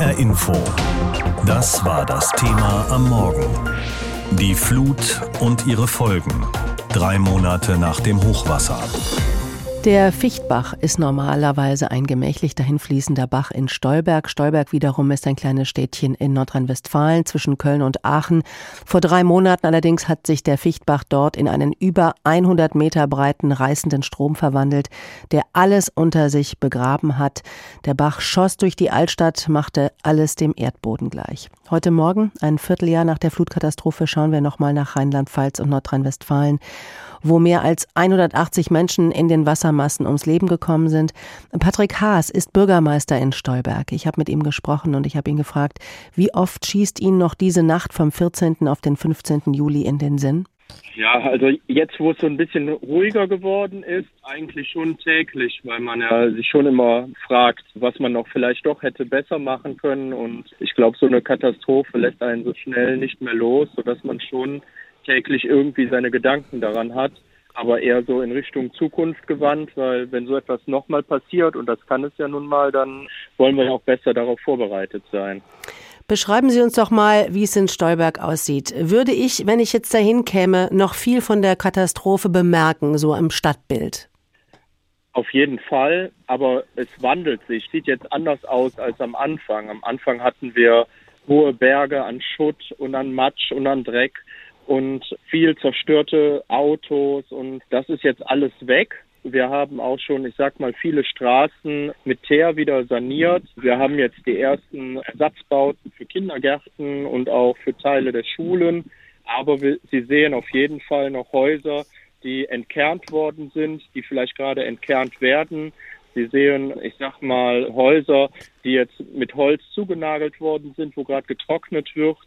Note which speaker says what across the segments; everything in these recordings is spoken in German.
Speaker 1: HR Info. Das war das Thema am Morgen. Die Flut und ihre Folgen. Drei Monate nach dem Hochwasser.
Speaker 2: Der Fichtbach ist normalerweise ein gemächlich dahinfließender Bach in Stolberg. Stolberg wiederum ist ein kleines Städtchen in Nordrhein-Westfalen zwischen Köln und Aachen. Vor drei Monaten allerdings hat sich der Fichtbach dort in einen über 100 Meter breiten reißenden Strom verwandelt, der alles unter sich begraben hat. Der Bach schoss durch die Altstadt, machte alles dem Erdboden gleich. Heute Morgen, ein Vierteljahr nach der Flutkatastrophe, schauen wir nochmal nach Rheinland-Pfalz und Nordrhein-Westfalen wo mehr als 180 Menschen in den Wassermassen ums Leben gekommen sind. Patrick Haas ist Bürgermeister in Stolberg. Ich habe mit ihm gesprochen und ich habe ihn gefragt, wie oft schießt ihn noch diese Nacht vom 14. auf den 15. Juli in den Sinn?
Speaker 3: Ja, also jetzt, wo es so ein bisschen ruhiger geworden ist, eigentlich schon täglich, weil man ja sich schon immer fragt, was man noch vielleicht doch hätte besser machen können. Und ich glaube, so eine Katastrophe lässt einen so schnell nicht mehr los, sodass man schon täglich irgendwie seine Gedanken daran hat, aber eher so in Richtung Zukunft gewandt, weil wenn so etwas nochmal passiert, und das kann es ja nun mal, dann wollen wir ja auch besser darauf vorbereitet sein.
Speaker 2: Beschreiben Sie uns doch mal, wie es in Stolberg aussieht. Würde ich, wenn ich jetzt dahin käme, noch viel von der Katastrophe bemerken, so im Stadtbild?
Speaker 3: Auf jeden Fall, aber es wandelt sich, sieht jetzt anders aus als am Anfang. Am Anfang hatten wir hohe Berge an Schutt und an Matsch und an Dreck und viel zerstörte Autos und das ist jetzt alles weg. Wir haben auch schon, ich sag mal, viele Straßen mit Teer wieder saniert. Wir haben jetzt die ersten Ersatzbauten für Kindergärten und auch für Teile der Schulen. Aber wir, Sie sehen auf jeden Fall noch Häuser, die entkernt worden sind, die vielleicht gerade entkernt werden. Sie sehen, ich sag mal, Häuser, die jetzt mit Holz zugenagelt worden sind, wo gerade getrocknet wird.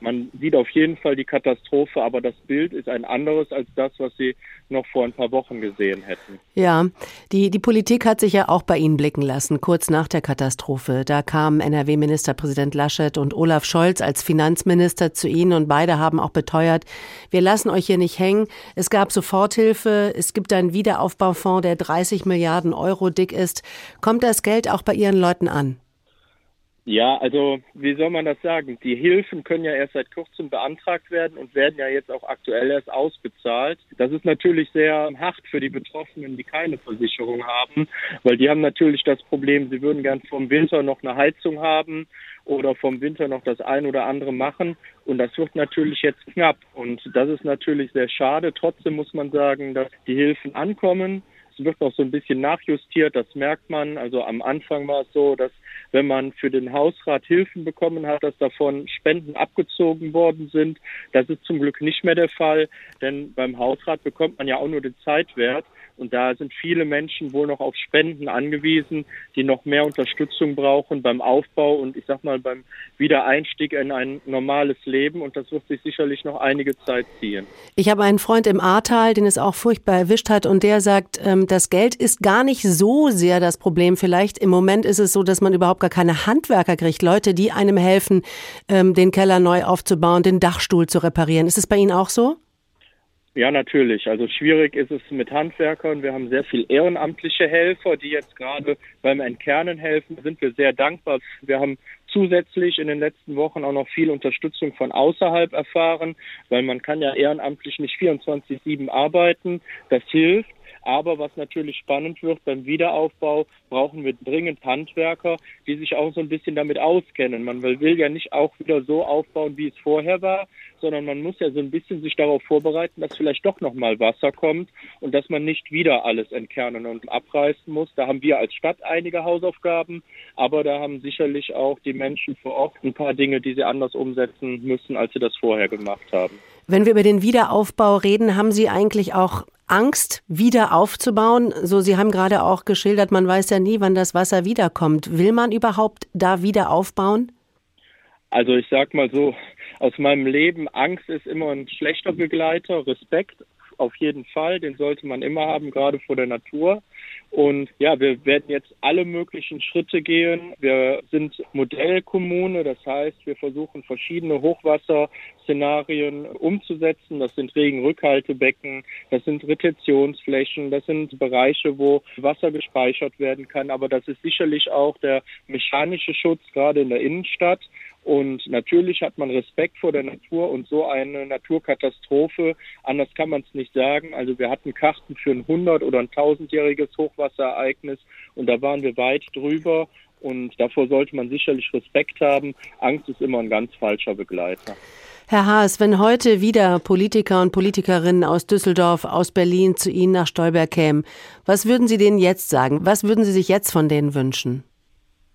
Speaker 3: Man sieht auf jeden Fall die Katastrophe, aber das Bild ist ein anderes als das, was Sie noch vor ein paar Wochen gesehen hätten.
Speaker 2: Ja, die, die Politik hat sich ja auch bei Ihnen blicken lassen, kurz nach der Katastrophe. Da kamen NRW-Ministerpräsident Laschet und Olaf Scholz als Finanzminister zu Ihnen und beide haben auch beteuert, wir lassen euch hier nicht hängen. Es gab Soforthilfe, es gibt einen Wiederaufbaufonds, der 30 Milliarden Euro dick ist. Kommt das Geld auch bei Ihren Leuten an?
Speaker 3: Ja, also wie soll man das sagen? Die Hilfen können ja erst seit kurzem beantragt werden und werden ja jetzt auch aktuell erst ausbezahlt. Das ist natürlich sehr hart für die Betroffenen, die keine Versicherung haben, weil die haben natürlich das Problem, sie würden gern vom Winter noch eine Heizung haben oder vom Winter noch das ein oder andere machen. Und das wird natürlich jetzt knapp. Und das ist natürlich sehr schade. Trotzdem muss man sagen, dass die Hilfen ankommen. Wird noch so ein bisschen nachjustiert, das merkt man. Also am Anfang war es so, dass wenn man für den Hausrat Hilfen bekommen hat, dass davon Spenden abgezogen worden sind. Das ist zum Glück nicht mehr der Fall, denn beim Hausrat bekommt man ja auch nur den Zeitwert. Und da sind viele Menschen wohl noch auf Spenden angewiesen, die noch mehr Unterstützung brauchen beim Aufbau und ich sag mal beim Wiedereinstieg in ein normales Leben. Und das wird sich sicherlich noch einige Zeit ziehen.
Speaker 2: Ich habe einen Freund im Ahrtal, den es auch furchtbar erwischt hat, und der sagt, ähm, das Geld ist gar nicht so sehr das Problem. Vielleicht im Moment ist es so, dass man überhaupt gar keine Handwerker kriegt, Leute, die einem helfen, ähm, den Keller neu aufzubauen, den Dachstuhl zu reparieren. Ist es bei Ihnen auch so?
Speaker 3: Ja, natürlich. Also schwierig ist es mit Handwerkern. Wir haben sehr viel ehrenamtliche Helfer, die jetzt gerade beim Entkernen helfen. Da sind wir sehr dankbar. Wir haben zusätzlich in den letzten Wochen auch noch viel Unterstützung von außerhalb erfahren, weil man kann ja ehrenamtlich nicht 24-7 arbeiten. Das hilft. Aber was natürlich spannend wird, beim Wiederaufbau brauchen wir dringend Handwerker, die sich auch so ein bisschen damit auskennen. Man will ja nicht auch wieder so aufbauen, wie es vorher war, sondern man muss ja so ein bisschen sich darauf vorbereiten, dass vielleicht doch nochmal Wasser kommt und dass man nicht wieder alles entkernen und abreißen muss. Da haben wir als Stadt einige Hausaufgaben, aber da haben sicherlich auch die Menschen vor Ort ein paar Dinge, die sie anders umsetzen müssen, als sie das vorher gemacht haben.
Speaker 2: Wenn wir über den Wiederaufbau reden, haben Sie eigentlich auch Angst, wieder aufzubauen? So, Sie haben gerade auch geschildert, man weiß ja nie, wann das Wasser wiederkommt. Will man überhaupt da wieder aufbauen?
Speaker 3: Also ich sag mal so, aus meinem Leben, Angst ist immer ein schlechter Begleiter, Respekt auf jeden Fall, den sollte man immer haben, gerade vor der Natur. Und ja, wir werden jetzt alle möglichen Schritte gehen. Wir sind Modellkommune, das heißt, wir versuchen verschiedene Hochwasserszenarien umzusetzen. Das sind Regenrückhaltebecken, das sind Retentionsflächen, das sind Bereiche, wo Wasser gespeichert werden kann. Aber das ist sicherlich auch der mechanische Schutz, gerade in der Innenstadt. Und natürlich hat man Respekt vor der Natur und so eine Naturkatastrophe, anders kann man es nicht sagen. Also wir hatten Karten für ein 100 oder ein 1000-jähriges Hochwasserereignis und da waren wir weit drüber und davor sollte man sicherlich Respekt haben. Angst ist immer ein ganz falscher Begleiter.
Speaker 2: Herr Haas, wenn heute wieder Politiker und Politikerinnen aus Düsseldorf, aus Berlin zu Ihnen nach Stolberg kämen, was würden Sie denen jetzt sagen? Was würden Sie sich jetzt von denen wünschen?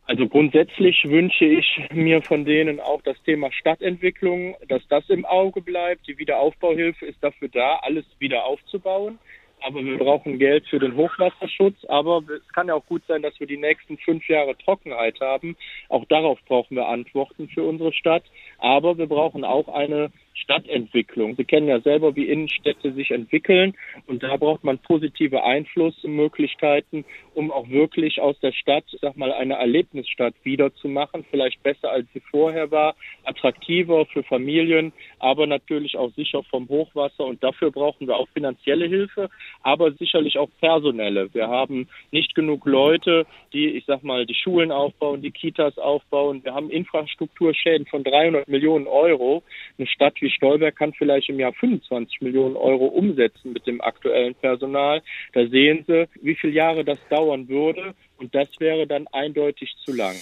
Speaker 3: Also grundsätzlich wünsche ich mir von denen auch das Thema Stadtentwicklung, dass das im Auge bleibt. Die Wiederaufbauhilfe ist dafür da, alles wieder aufzubauen. Aber wir brauchen Geld für den Hochwasserschutz. Aber es kann ja auch gut sein, dass wir die nächsten fünf Jahre Trockenheit haben. Auch darauf brauchen wir Antworten für unsere Stadt. Aber wir brauchen auch eine Stadtentwicklung. Sie kennen ja selber, wie Innenstädte sich entwickeln und da braucht man positive Einflussmöglichkeiten, um auch wirklich aus der Stadt, sag mal, eine Erlebnisstadt wiederzumachen, vielleicht besser als sie vorher war, attraktiver für Familien, aber natürlich auch sicher vom Hochwasser und dafür brauchen wir auch finanzielle Hilfe, aber sicherlich auch personelle. Wir haben nicht genug Leute, die, ich sag mal, die Schulen aufbauen, die Kitas aufbauen. Wir haben Infrastrukturschäden von 300 Millionen Euro. Eine Stadt wie Stolberg kann vielleicht im Jahr 25 Millionen Euro umsetzen mit dem aktuellen Personal. Da sehen Sie, wie viele Jahre das dauern würde. Und das wäre dann eindeutig zu lang.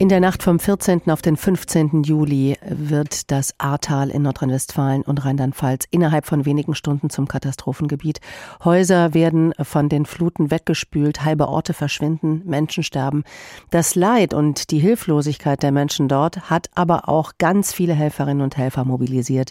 Speaker 2: In der Nacht vom 14. auf den 15. Juli wird das Ahrtal in Nordrhein-Westfalen und Rheinland-Pfalz innerhalb von wenigen Stunden zum Katastrophengebiet. Häuser werden von den Fluten weggespült, halbe Orte verschwinden, Menschen sterben. Das Leid und die Hilflosigkeit der Menschen dort hat aber auch ganz viele Helferinnen und Helfer mobilisiert,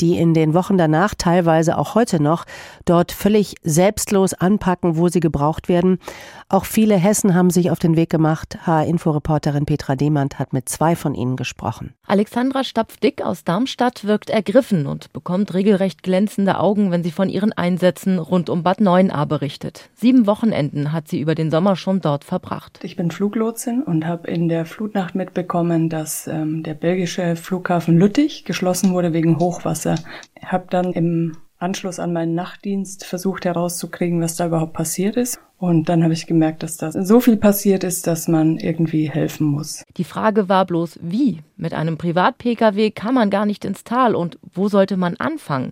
Speaker 2: die in den Wochen danach, teilweise auch heute noch, dort völlig selbstlos anpacken, wo sie gebraucht werden. Auch viele Hessen haben sich auf den Weg gemacht. H-Info-Reporterin Petra Petra Demand hat mit zwei von ihnen gesprochen.
Speaker 4: Alexandra Stapfdick aus Darmstadt wirkt ergriffen und bekommt regelrecht glänzende Augen, wenn sie von ihren Einsätzen rund um Bad Neuenahr berichtet. Sieben Wochenenden hat sie über den Sommer schon dort verbracht.
Speaker 5: Ich bin Fluglotsin und habe in der Flutnacht mitbekommen, dass ähm, der belgische Flughafen Lüttich geschlossen wurde wegen Hochwasser. Ich habe dann im Anschluss an meinen Nachtdienst versucht herauszukriegen, was da überhaupt passiert ist. Und dann habe ich gemerkt, dass da so viel passiert ist, dass man irgendwie helfen muss.
Speaker 4: Die Frage war bloß, wie? Mit einem Privat-Pkw kann man gar nicht ins Tal und wo sollte man anfangen?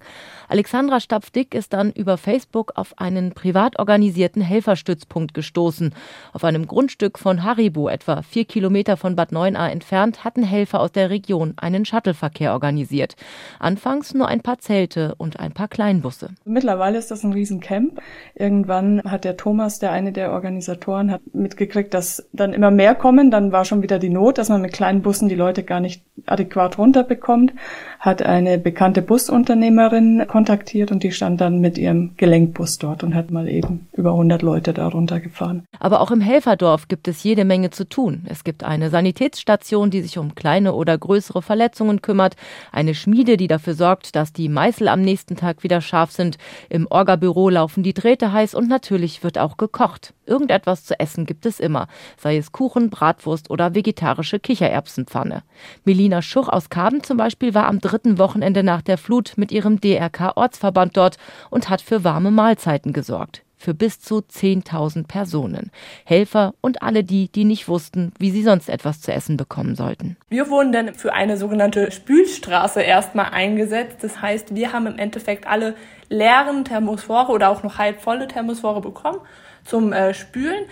Speaker 4: Alexandra Stapfdick ist dann über Facebook auf einen privat organisierten Helferstützpunkt gestoßen. Auf einem Grundstück von Haribo, etwa vier Kilometer von Bad Neuenahr entfernt, hatten Helfer aus der Region einen Shuttleverkehr organisiert. Anfangs nur ein paar Zelte und ein paar Kleinbusse.
Speaker 5: Mittlerweile ist das ein Riesencamp. Irgendwann hat der Thomas, der eine der Organisatoren, hat mitgekriegt, dass dann immer mehr kommen. Dann war schon wieder die Not, dass man mit kleinen Bussen die Leute gar nicht adäquat runterbekommt. Hat eine bekannte Busunternehmerin kontaktiert und die stand dann mit ihrem Gelenkbus dort und hat mal eben über 100 Leute darunter gefahren.
Speaker 4: Aber auch im Helferdorf gibt es jede Menge zu tun. Es gibt eine Sanitätsstation, die sich um kleine oder größere Verletzungen kümmert, eine Schmiede, die dafür sorgt, dass die Meißel am nächsten Tag wieder scharf sind. Im Orgabüro laufen die Drähte heiß und natürlich wird auch gekocht. Irgendetwas zu essen gibt es immer, sei es Kuchen, Bratwurst oder vegetarische Kichererbsenpfanne. Melina Schuch aus Kaben zum Beispiel war am dritten Wochenende nach der Flut mit ihrem DRK Ortsverband dort und hat für warme Mahlzeiten gesorgt. Für bis zu 10.000 Personen. Helfer und alle die, die nicht wussten, wie sie sonst etwas zu essen bekommen sollten.
Speaker 6: Wir wurden dann für eine sogenannte Spülstraße erstmal eingesetzt. Das heißt, wir haben im Endeffekt alle leeren Thermosphore oder auch noch halb volle Thermosphore bekommen zum äh, Spülen.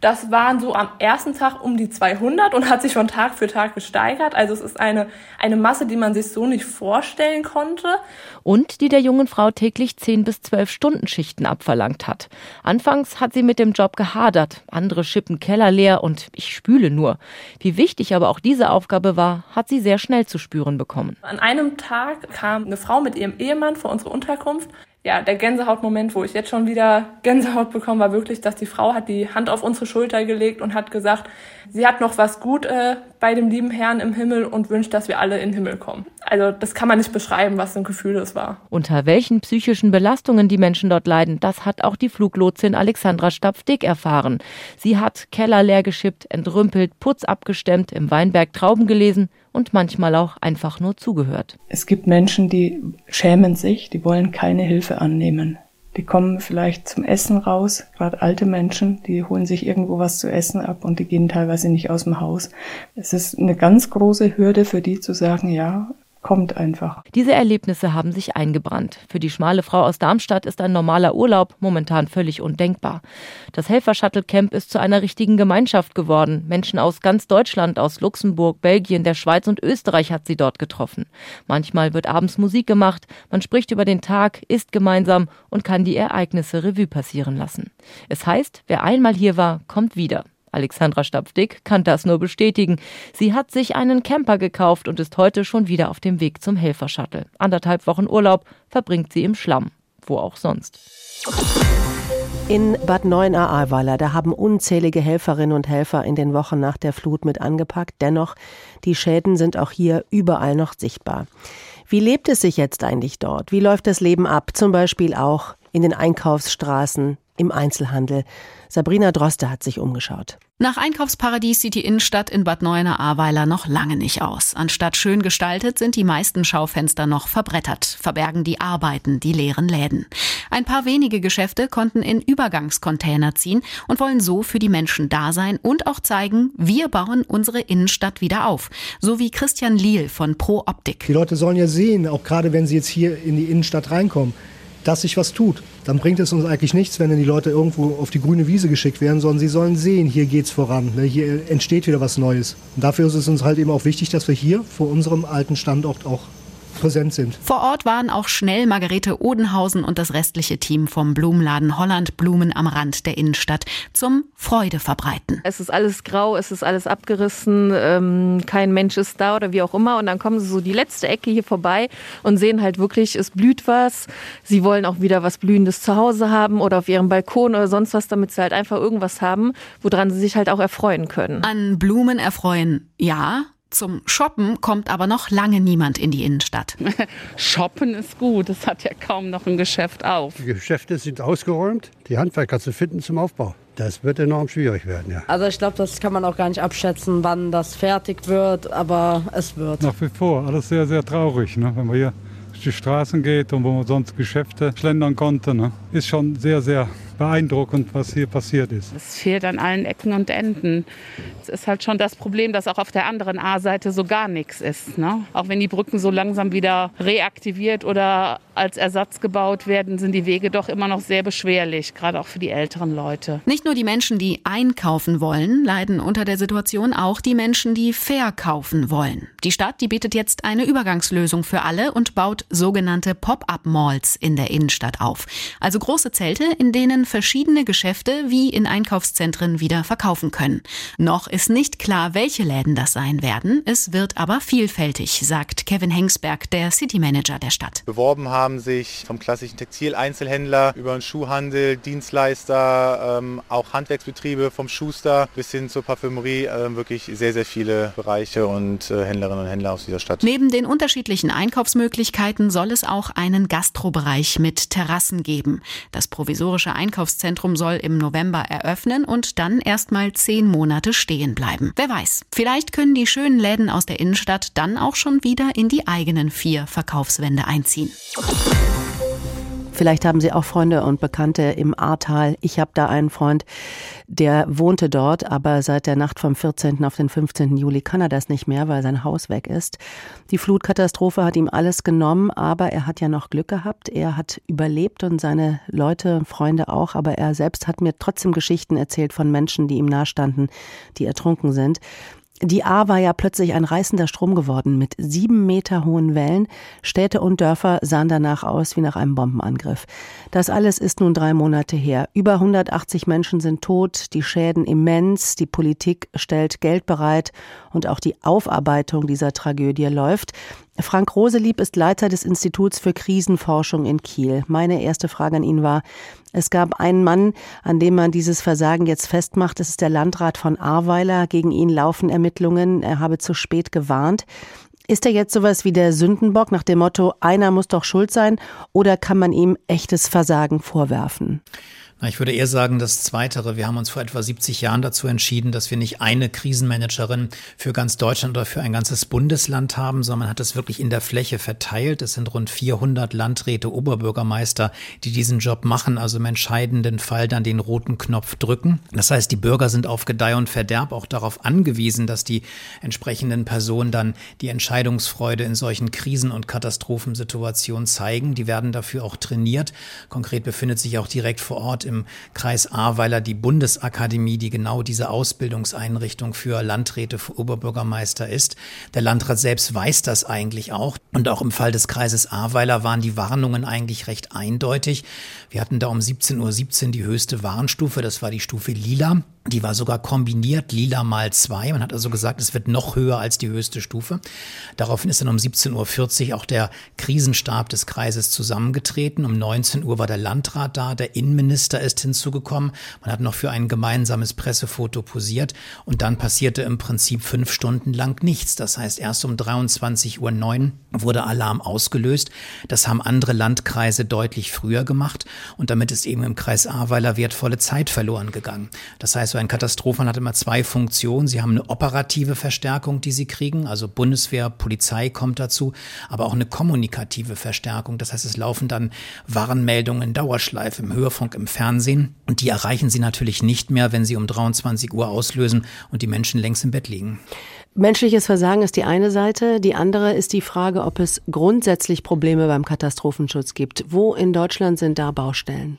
Speaker 6: Das waren so am ersten Tag um die 200 und hat sich schon Tag für Tag gesteigert. Also es ist eine, eine Masse, die man sich so nicht vorstellen konnte.
Speaker 4: Und die der jungen Frau täglich 10 bis 12 Stunden Schichten abverlangt hat. Anfangs hat sie mit dem Job gehadert. Andere schippen Keller leer und ich spüle nur. Wie wichtig aber auch diese Aufgabe war, hat sie sehr schnell zu spüren bekommen.
Speaker 6: An einem Tag kam eine Frau mit ihrem Ehemann vor unsere Unterkunft ja, der Gänsehautmoment, wo ich jetzt schon wieder Gänsehaut bekomme, war wirklich, dass die Frau hat die Hand auf unsere Schulter gelegt und hat gesagt, sie hat noch was gut äh, bei dem lieben Herrn im Himmel und wünscht, dass wir alle in den Himmel kommen. Also das kann man nicht beschreiben, was für ein Gefühl das war.
Speaker 4: Unter welchen psychischen Belastungen die Menschen dort leiden, das hat auch die Fluglotsin Alexandra Stapfdick erfahren. Sie hat Keller leer geschippt, entrümpelt, Putz abgestemmt, im Weinberg Trauben gelesen und manchmal auch einfach nur zugehört.
Speaker 5: Es gibt Menschen, die schämen sich, die wollen keine Hilfe annehmen. Die kommen vielleicht zum Essen raus, gerade alte Menschen, die holen sich irgendwo was zu essen ab und die gehen teilweise nicht aus dem Haus. Es ist eine ganz große Hürde für die zu sagen, ja, kommt einfach.
Speaker 4: Diese Erlebnisse haben sich eingebrannt. Für die schmale Frau aus Darmstadt ist ein normaler Urlaub momentan völlig undenkbar. Das Helfer-Shuttle-Camp ist zu einer richtigen Gemeinschaft geworden. Menschen aus ganz Deutschland, aus Luxemburg, Belgien, der Schweiz und Österreich hat sie dort getroffen. Manchmal wird abends Musik gemacht, man spricht über den Tag, isst gemeinsam und kann die Ereignisse Revue passieren lassen. Es heißt, wer einmal hier war, kommt wieder. Alexandra Stapfdick kann das nur bestätigen. Sie hat sich einen Camper gekauft und ist heute schon wieder auf dem Weg zum Helfershuttle. Anderthalb Wochen Urlaub verbringt sie im Schlamm. Wo auch sonst.
Speaker 2: In Bad Neuenahr-Ahrweiler, da haben unzählige Helferinnen und Helfer in den Wochen nach der Flut mit angepackt. Dennoch, die Schäden sind auch hier überall noch sichtbar. Wie lebt es sich jetzt eigentlich dort? Wie läuft das Leben ab? Zum Beispiel auch in den Einkaufsstraßen, im Einzelhandel. Sabrina Droste hat sich umgeschaut.
Speaker 7: Nach Einkaufsparadies sieht die Innenstadt in Bad Neuenahr-Ahrweiler noch lange nicht aus. Anstatt schön gestaltet sind die meisten Schaufenster noch verbrettert, verbergen die Arbeiten, die leeren Läden. Ein paar wenige Geschäfte konnten in Übergangscontainer ziehen und wollen so für die Menschen da sein und auch zeigen, wir bauen unsere Innenstadt wieder auf. So wie Christian Liel von Pro Optik.
Speaker 8: Die Leute sollen ja sehen, auch gerade wenn sie jetzt hier in die Innenstadt reinkommen, dass sich was tut. Dann bringt es uns eigentlich nichts, wenn dann die Leute irgendwo auf die grüne Wiese geschickt werden, sondern sie sollen sehen, hier geht's voran, ne? hier entsteht wieder was Neues. Und dafür ist es uns halt eben auch wichtig, dass wir hier vor unserem alten Standort auch präsent sind.
Speaker 7: Vor Ort waren auch schnell Margarete Odenhausen und das restliche Team vom Blumenladen Holland Blumen am Rand der Innenstadt zum Freude verbreiten.
Speaker 9: Es ist alles grau, es ist alles abgerissen, ähm, kein Mensch ist da oder wie auch immer. Und dann kommen sie so die letzte Ecke hier vorbei und sehen halt wirklich, es blüht was. Sie wollen auch wieder was Blühendes zu Hause haben oder auf ihrem Balkon oder sonst was, damit sie halt einfach irgendwas haben, woran sie sich halt auch erfreuen können.
Speaker 7: An Blumen erfreuen, ja, zum Shoppen kommt aber noch lange niemand in die Innenstadt.
Speaker 10: Shoppen ist gut, es hat ja kaum noch ein Geschäft auf.
Speaker 11: Die Geschäfte sind ausgeräumt, die Handwerker zu finden zum Aufbau. Das wird enorm schwierig werden, ja.
Speaker 12: Also ich glaube, das kann man auch gar nicht abschätzen, wann das fertig wird, aber es wird.
Speaker 13: Nach wie vor, alles sehr, sehr traurig, ne? wenn man hier durch die Straßen geht und wo man sonst Geschäfte schlendern konnte. Ne? Ist schon sehr, sehr beeindruckend, was hier passiert ist.
Speaker 10: Es fehlt an allen Ecken und Enden. Es ist halt schon das Problem, dass auch auf der anderen A-Seite so gar nichts ist. Ne? Auch wenn die Brücken so langsam wieder reaktiviert oder als Ersatz gebaut werden, sind die Wege doch immer noch sehr beschwerlich, gerade auch für die älteren Leute.
Speaker 7: Nicht nur die Menschen, die einkaufen wollen, leiden unter der Situation auch die Menschen, die verkaufen wollen. Die Stadt, die bietet jetzt eine Übergangslösung für alle und baut sogenannte Pop-up-Malls in der Innenstadt auf. Also große Zelte, in denen verschiedene Geschäfte wie in Einkaufszentren wieder verkaufen können. Noch ist nicht klar, welche Läden das sein werden. Es wird aber vielfältig, sagt Kevin Hengsberg, der City Manager der Stadt.
Speaker 14: Beworben haben sich vom klassischen Textileinzelhändler über den Schuhhandel, Dienstleister, ähm, auch Handwerksbetriebe vom Schuster bis hin zur Parfümerie äh, wirklich sehr, sehr viele Bereiche und äh, Händlerinnen und Händler aus dieser Stadt.
Speaker 7: Neben den unterschiedlichen Einkaufsmöglichkeiten soll es auch einen Gastrobereich mit Terrassen geben. Das provisorische Einkaufs Einkaufszentrum soll im November eröffnen und dann erstmal zehn Monate stehen bleiben. Wer weiß, vielleicht können die schönen Läden aus der Innenstadt dann auch schon wieder in die eigenen vier Verkaufswände einziehen.
Speaker 2: Vielleicht haben Sie auch Freunde und Bekannte im Ahrtal. Ich habe da einen Freund, der wohnte dort, aber seit der Nacht vom 14. auf den 15. Juli kann er das nicht mehr, weil sein Haus weg ist. Die Flutkatastrophe hat ihm alles genommen, aber er hat ja noch Glück gehabt. Er hat überlebt und seine Leute, Freunde auch, aber er selbst hat mir trotzdem Geschichten erzählt von Menschen, die ihm nahestanden, die ertrunken sind. Die A war ja plötzlich ein reißender Strom geworden mit sieben Meter hohen Wellen. Städte und Dörfer sahen danach aus wie nach einem Bombenangriff. Das alles ist nun drei Monate her. Über 180 Menschen sind tot, die Schäden immens, die Politik stellt Geld bereit und auch die Aufarbeitung dieser Tragödie läuft. Frank Roselieb ist Leiter des Instituts für Krisenforschung in Kiel. Meine erste Frage an ihn war, es gab einen Mann, an dem man dieses Versagen jetzt festmacht. Das ist der Landrat von Ahrweiler. Gegen ihn laufen Ermittlungen. Er habe zu spät gewarnt. Ist er jetzt sowas wie der Sündenbock nach dem Motto, einer muss doch schuld sein, oder kann man ihm echtes Versagen vorwerfen?
Speaker 15: Na, ich würde eher sagen, das Zweitere. Wir haben uns vor etwa 70 Jahren dazu entschieden, dass wir nicht eine Krisenmanagerin für ganz Deutschland oder für ein ganzes Bundesland haben, sondern man hat es wirklich in der Fläche verteilt. Es sind rund 400 Landräte, Oberbürgermeister, die diesen Job machen, also im entscheidenden Fall dann den roten Knopf drücken. Das heißt, die Bürger sind auf Gedeih und Verderb auch darauf angewiesen, dass die entsprechenden Personen dann die Entscheidungsfreude in solchen Krisen- und Katastrophensituationen zeigen. Die werden dafür auch trainiert. Konkret befindet sich auch direkt vor Ort im Kreis Ahrweiler die Bundesakademie, die genau diese Ausbildungseinrichtung für Landräte, für Oberbürgermeister ist. Der Landrat selbst weiß das eigentlich auch. Und auch im Fall des Kreises Ahrweiler waren die Warnungen eigentlich recht eindeutig. Wir hatten da um 17.17 Uhr 17 die höchste Warnstufe, das war die Stufe Lila. Die war sogar kombiniert, lila mal zwei. Man hat also gesagt, es wird noch höher als die höchste Stufe. Daraufhin ist dann um 17.40 Uhr auch der Krisenstab des Kreises zusammengetreten. Um 19 Uhr war der Landrat da, der Innenminister ist hinzugekommen. Man hat noch für ein gemeinsames Pressefoto posiert und dann passierte im Prinzip fünf Stunden lang nichts. Das heißt, erst um 23.09 Uhr wurde Alarm ausgelöst. Das haben andere Landkreise deutlich früher gemacht und damit ist eben im Kreis Ahrweiler wertvolle Zeit verloren gegangen. Das heißt, ein Katastrophen hat immer zwei Funktionen. Sie haben eine operative Verstärkung, die sie kriegen, also Bundeswehr, Polizei kommt dazu, aber auch eine kommunikative Verstärkung. Das heißt, es laufen dann Warnmeldungen in Dauerschleife im Hörfunk, im Fernsehen und die erreichen sie natürlich nicht mehr, wenn sie um 23 Uhr auslösen und die Menschen längst im Bett liegen.
Speaker 2: Menschliches Versagen ist die eine Seite. Die andere ist die Frage, ob es grundsätzlich Probleme beim Katastrophenschutz gibt. Wo in Deutschland sind da Baustellen?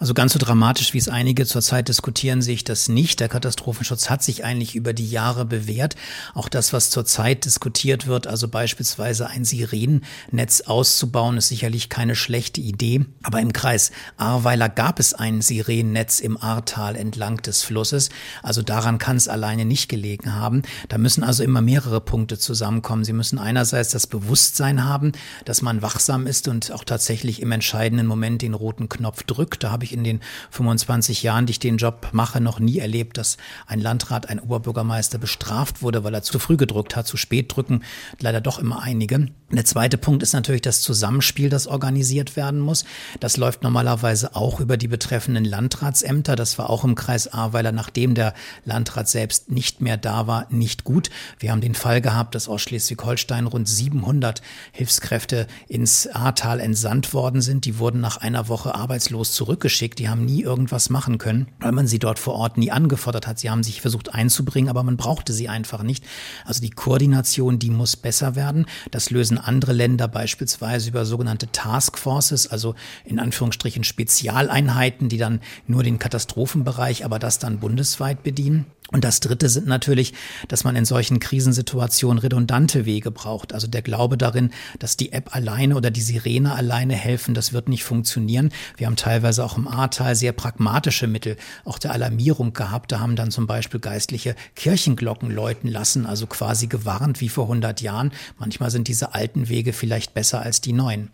Speaker 15: Also ganz so dramatisch, wie es einige zurzeit diskutieren, sehe ich das nicht. Der Katastrophenschutz hat sich eigentlich über die Jahre bewährt. Auch das, was zurzeit diskutiert wird, also beispielsweise ein Sirenennetz auszubauen, ist sicherlich keine schlechte Idee. Aber im Kreis Ahrweiler gab es ein Sirenennetz im Ahrtal entlang des Flusses. Also daran kann es alleine nicht gelegen haben. Da müssen also immer mehrere Punkte zusammenkommen. Sie müssen einerseits das Bewusstsein haben, dass man wachsam ist und auch tatsächlich im entscheidenden Moment den roten Knopf drückt. Da habe ich in den 25 Jahren, die ich den Job mache, noch nie erlebt, dass ein Landrat, ein Oberbürgermeister bestraft wurde, weil er zu früh gedrückt hat, zu spät drücken. Leider doch immer einige. Der zweite Punkt ist natürlich das Zusammenspiel, das organisiert werden muss. Das läuft normalerweise auch über die betreffenden Landratsämter. Das war auch im Kreis Ahrweiler, nachdem der Landrat selbst nicht mehr da war, nicht gut. Wir haben den Fall gehabt, dass aus Schleswig-Holstein rund 700 Hilfskräfte ins Ahrtal entsandt worden sind. Die wurden nach einer Woche arbeitslos zurückgeschickt. Die haben nie irgendwas machen können, weil man sie dort vor Ort nie angefordert hat. Sie haben sich versucht einzubringen, aber man brauchte sie einfach nicht. Also die Koordination, die muss besser werden. Das lösen andere Länder beispielsweise über sogenannte Taskforces, also in Anführungsstrichen Spezialeinheiten, die dann nur den Katastrophenbereich, aber das dann bundesweit bedienen. Und das Dritte sind natürlich, dass man in solchen Krisensituationen redundante Wege braucht. Also der Glaube darin, dass die App alleine oder die Sirene alleine helfen, das wird nicht funktionieren. Wir haben teilweise auch im Ahrtal sehr pragmatische Mittel auch der Alarmierung gehabt. Da haben dann zum Beispiel geistliche Kirchenglocken läuten lassen, also quasi gewarnt wie vor 100 Jahren. Manchmal sind diese alten Wege vielleicht besser als die neuen.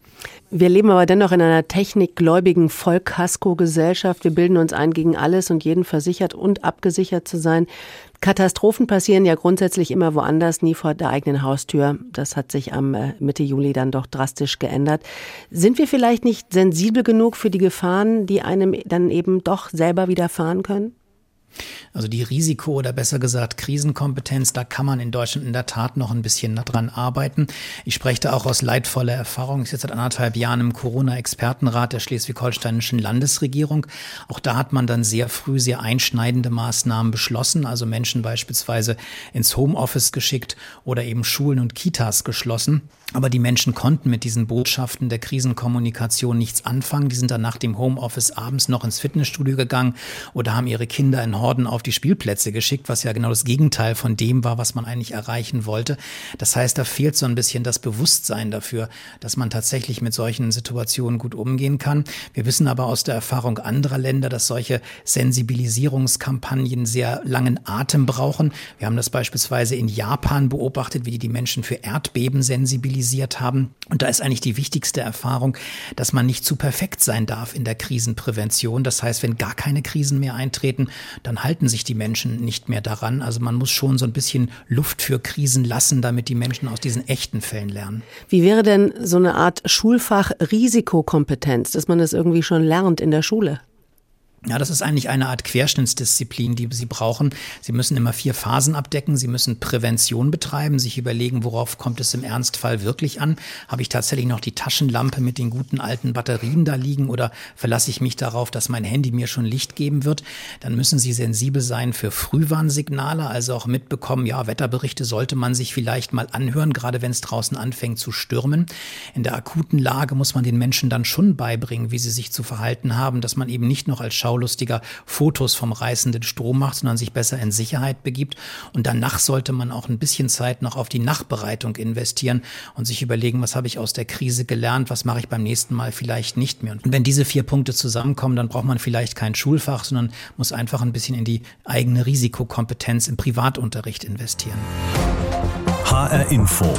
Speaker 2: Wir leben aber dennoch in einer technikgläubigen Vollkasko-Gesellschaft. Wir bilden uns ein, gegen alles und jeden versichert und abgesichert zu sein. Katastrophen passieren ja grundsätzlich immer woanders, nie vor der eigenen Haustür. Das hat sich am äh, Mitte Juli dann doch drastisch geändert. Sind wir vielleicht nicht sensibel genug für die Gefahren, die einem dann eben doch selber widerfahren können?
Speaker 15: Also die Risiko oder besser gesagt Krisenkompetenz, da kann man in Deutschland in der Tat noch ein bisschen dran arbeiten. Ich spreche da auch aus leidvoller Erfahrung. Ich sitze seit anderthalb Jahren im Corona-Expertenrat der schleswig-holsteinischen Landesregierung. Auch da hat man dann sehr früh sehr einschneidende Maßnahmen beschlossen, also Menschen beispielsweise ins Homeoffice geschickt oder eben Schulen und Kitas geschlossen. Aber die Menschen konnten mit diesen Botschaften der Krisenkommunikation nichts anfangen. Die sind dann nach dem Homeoffice abends noch ins Fitnessstudio gegangen oder haben ihre Kinder in Horden auf die Spielplätze geschickt, was ja genau das Gegenteil von dem war, was man eigentlich erreichen wollte. Das heißt, da fehlt so ein bisschen das Bewusstsein dafür, dass man tatsächlich mit solchen Situationen gut umgehen kann. Wir wissen aber aus der Erfahrung anderer Länder, dass solche Sensibilisierungskampagnen sehr langen Atem brauchen. Wir haben das beispielsweise in Japan beobachtet, wie die die Menschen für Erdbeben sensibilisiert haben. Und da ist eigentlich die wichtigste Erfahrung, dass man nicht zu perfekt sein darf in der Krisenprävention. Das heißt, wenn gar keine Krisen mehr eintreten, dann dann halten sich die Menschen nicht mehr daran. Also man muss schon so ein bisschen Luft für Krisen lassen, damit die Menschen aus diesen echten Fällen lernen.
Speaker 2: Wie wäre denn so eine Art Schulfach Risikokompetenz, dass man das irgendwie schon lernt in der Schule?
Speaker 15: Ja, das ist eigentlich eine Art Querschnittsdisziplin, die Sie brauchen. Sie müssen immer vier Phasen abdecken. Sie müssen Prävention betreiben, sich überlegen, worauf kommt es im Ernstfall wirklich an? Habe ich tatsächlich noch die Taschenlampe mit den guten alten Batterien da liegen oder verlasse ich mich darauf, dass mein Handy mir schon Licht geben wird? Dann müssen Sie sensibel sein für Frühwarnsignale, also auch mitbekommen, ja, Wetterberichte sollte man sich vielleicht mal anhören, gerade wenn es draußen anfängt zu stürmen. In der akuten Lage muss man den Menschen dann schon beibringen, wie sie sich zu verhalten haben, dass man eben nicht noch als Schau schaulustiger Fotos vom reißenden Strom macht, sondern sich besser in Sicherheit begibt. Und danach sollte man auch ein bisschen Zeit noch auf die Nachbereitung investieren und sich überlegen, was habe ich aus der Krise gelernt, was mache ich beim nächsten Mal vielleicht nicht mehr. Und wenn diese vier Punkte zusammenkommen, dann braucht man vielleicht kein Schulfach, sondern muss einfach ein bisschen in die eigene Risikokompetenz im Privatunterricht investieren.
Speaker 1: HR Info.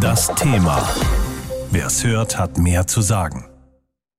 Speaker 1: Das Thema. Wer es hört, hat mehr zu sagen.